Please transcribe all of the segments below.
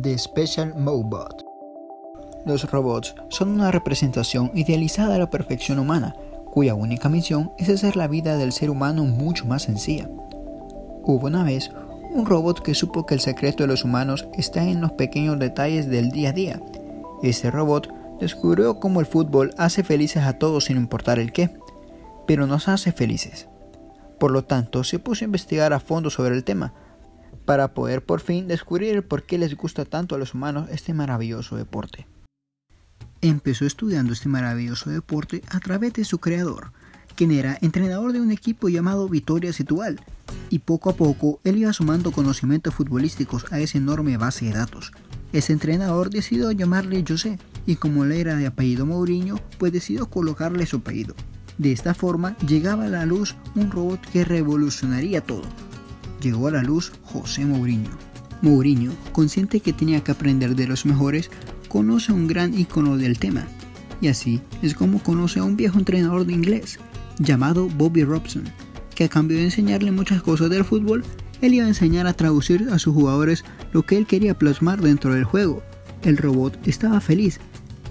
The Special Mobot. Los robots son una representación idealizada de la perfección humana, cuya única misión es hacer la vida del ser humano mucho más sencilla. Hubo una vez un robot que supo que el secreto de los humanos está en los pequeños detalles del día a día. Este robot descubrió cómo el fútbol hace felices a todos sin importar el qué, pero nos hace felices. Por lo tanto, se puso a investigar a fondo sobre el tema, para poder por fin descubrir por qué les gusta tanto a los humanos este maravilloso deporte. Empezó estudiando este maravilloso deporte a través de su creador, quien era entrenador de un equipo llamado Vitoria Situal, y poco a poco él iba sumando conocimientos futbolísticos a esa enorme base de datos. Ese entrenador decidió llamarle José, y como le era de apellido Mourinho, pues decidió colocarle su apellido. De esta forma llegaba a la luz un robot que revolucionaría todo, llegó a la luz José Mourinho. Mourinho, consciente que tenía que aprender de los mejores, conoce un gran ícono del tema, y así es como conoce a un viejo entrenador de inglés, llamado Bobby Robson, que a cambio de enseñarle muchas cosas del fútbol, él iba a enseñar a traducir a sus jugadores lo que él quería plasmar dentro del juego. El robot estaba feliz,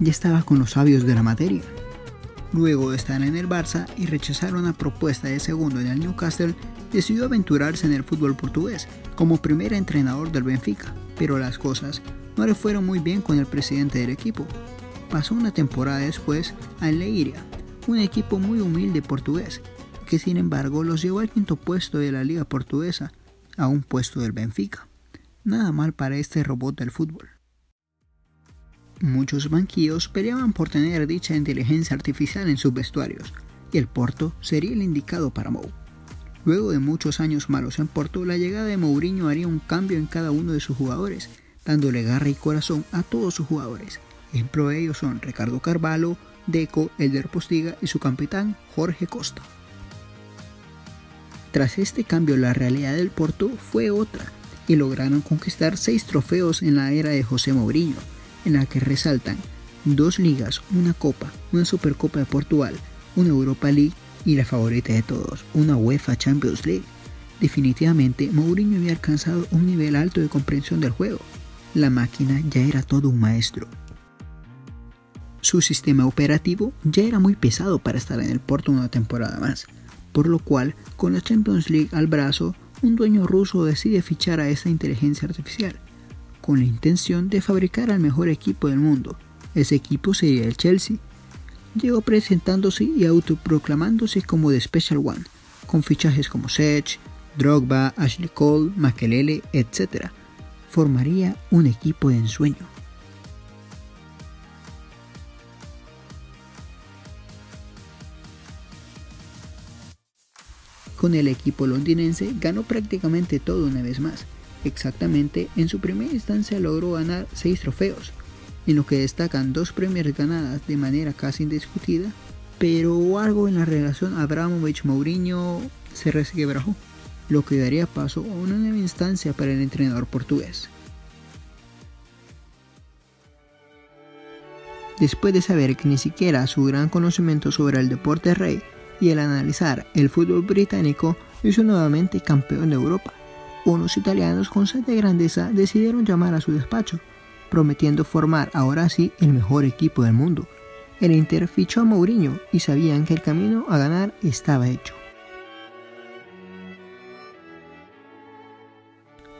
ya estaba con los sabios de la materia. Luego de estar en el Barça y rechazar una propuesta de segundo en el Newcastle, decidió aventurarse en el fútbol portugués como primer entrenador del Benfica, pero las cosas no le fueron muy bien con el presidente del equipo. Pasó una temporada después al Leiria, un equipo muy humilde portugués, que sin embargo los llevó al quinto puesto de la liga portuguesa, a un puesto del Benfica. Nada mal para este robot del fútbol. Muchos banquillos peleaban por tener dicha inteligencia artificial en sus vestuarios, y el Porto sería el indicado para Mou. Luego de muchos años malos en Porto, la llegada de Mourinho haría un cambio en cada uno de sus jugadores, dándole garra y corazón a todos sus jugadores. Ejemplo de ellos son Ricardo Carvalho, Deco, Elder Postiga y su capitán Jorge Costa. Tras este cambio la realidad del Porto fue otra y lograron conquistar seis trofeos en la era de José Mourinho, en la que resaltan dos ligas, una copa, una Supercopa de Portugal, una Europa League y la favorita de todos, una UEFA Champions League. Definitivamente, Mourinho había alcanzado un nivel alto de comprensión del juego. La máquina ya era todo un maestro. Su sistema operativo ya era muy pesado para estar en el Porto una temporada más, por lo cual, con la Champions League al brazo, un dueño ruso decide fichar a esta inteligencia artificial con la intención de fabricar al mejor equipo del mundo. Ese equipo sería el Chelsea. Llegó presentándose y autoproclamándose como The Special One, con fichajes como Sech, Drogba, Ashley Cole, Makelele, etc. Formaría un equipo de ensueño. Con el equipo londinense ganó prácticamente todo una vez más, Exactamente, en su primera instancia logró ganar 6 trofeos, en lo que destacan dos premios ganadas de manera casi indiscutida, pero algo en la relación Abramovich-Mourinho se resquebrajó, lo que daría paso a una nueva instancia para el entrenador portugués. Después de saber que ni siquiera su gran conocimiento sobre el deporte rey y el analizar el fútbol británico hizo nuevamente campeón de Europa, unos italianos con sed de grandeza decidieron llamar a su despacho, prometiendo formar ahora sí el mejor equipo del mundo. El Inter fichó a Mourinho y sabían que el camino a ganar estaba hecho.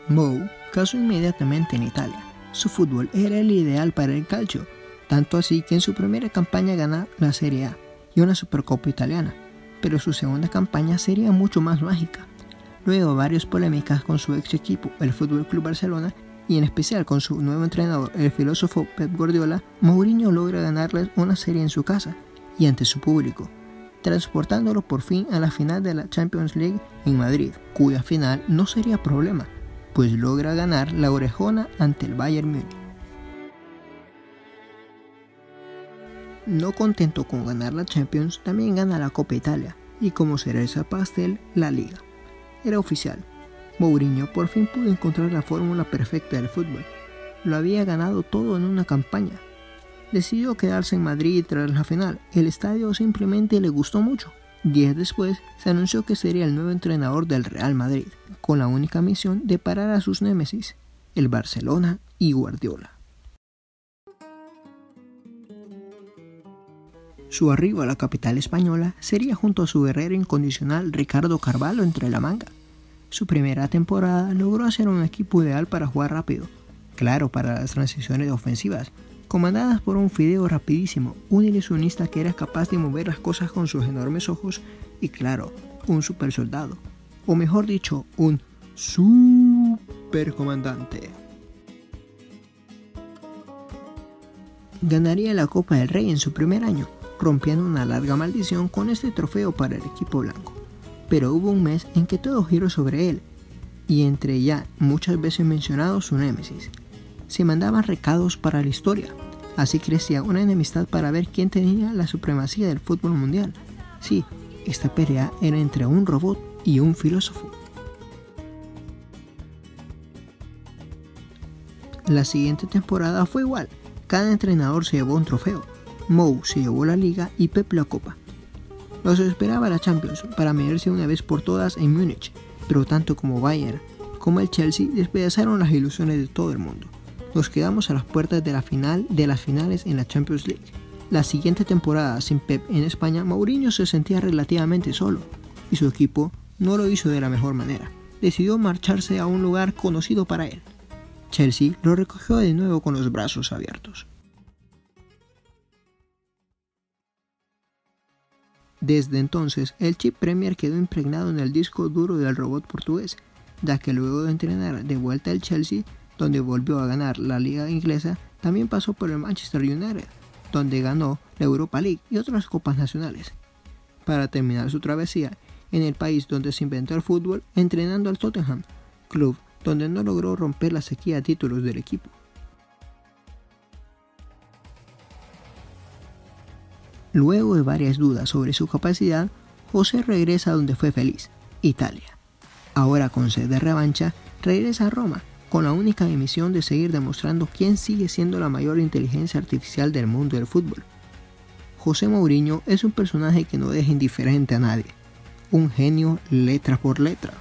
Mou casó inmediatamente en Italia. Su fútbol era el ideal para el calcio, tanto así que en su primera campaña ganó la Serie A y una Supercopa italiana, pero su segunda campaña sería mucho más mágica. Luego varias polémicas con su ex equipo, el Fútbol Club Barcelona, y en especial con su nuevo entrenador, el filósofo Pep Guardiola, Mourinho logra ganarles una serie en su casa y ante su público, transportándolo por fin a la final de la Champions League en Madrid, cuya final no sería problema, pues logra ganar la orejona ante el Bayern Múnich. No contento con ganar la Champions, también gana la Copa Italia y como cereza pastel, la Liga era oficial. Mourinho por fin pudo encontrar la fórmula perfecta del fútbol. Lo había ganado todo en una campaña. Decidió quedarse en Madrid tras la final. El estadio simplemente le gustó mucho. Días después se anunció que sería el nuevo entrenador del Real Madrid, con la única misión de parar a sus némesis, el Barcelona y Guardiola. Su arribo a la capital española sería junto a su guerrero incondicional Ricardo Carvalho entre la manga. Su primera temporada logró hacer un equipo ideal para jugar rápido, claro para las transiciones ofensivas, comandadas por un Fideo rapidísimo, un ilusionista que era capaz de mover las cosas con sus enormes ojos y claro, un super soldado, o mejor dicho, un supercomandante. Ganaría la Copa del Rey en su primer año, rompiendo una larga maldición con este trofeo para el equipo blanco. Pero hubo un mes en que todo giró sobre él, y entre ya muchas veces mencionado su némesis. Se mandaban recados para la historia, así crecía una enemistad para ver quién tenía la supremacía del fútbol mundial. Sí, esta pelea era entre un robot y un filósofo. La siguiente temporada fue igual, cada entrenador se llevó un trofeo, Mou se llevó la liga y Pep la copa. Los esperaba la Champions para medirse una vez por todas en Múnich, pero tanto como Bayern como el Chelsea despedazaron las ilusiones de todo el mundo. Nos quedamos a las puertas de la final de las finales en la Champions League. La siguiente temporada sin Pep en España, Mourinho se sentía relativamente solo y su equipo no lo hizo de la mejor manera. Decidió marcharse a un lugar conocido para él. Chelsea lo recogió de nuevo con los brazos abiertos. Desde entonces, el chip Premier quedó impregnado en el disco duro del robot portugués, ya que luego de entrenar de vuelta al Chelsea, donde volvió a ganar la liga inglesa, también pasó por el Manchester United, donde ganó la Europa League y otras copas nacionales. Para terminar su travesía en el país donde se inventó el fútbol, entrenando al Tottenham, club donde no logró romper la sequía de títulos del equipo. Luego de varias dudas sobre su capacidad, José regresa a donde fue feliz, Italia. Ahora con sed de revancha, regresa a Roma, con la única misión de seguir demostrando quién sigue siendo la mayor inteligencia artificial del mundo del fútbol. José Mourinho es un personaje que no deja indiferente a nadie, un genio letra por letra.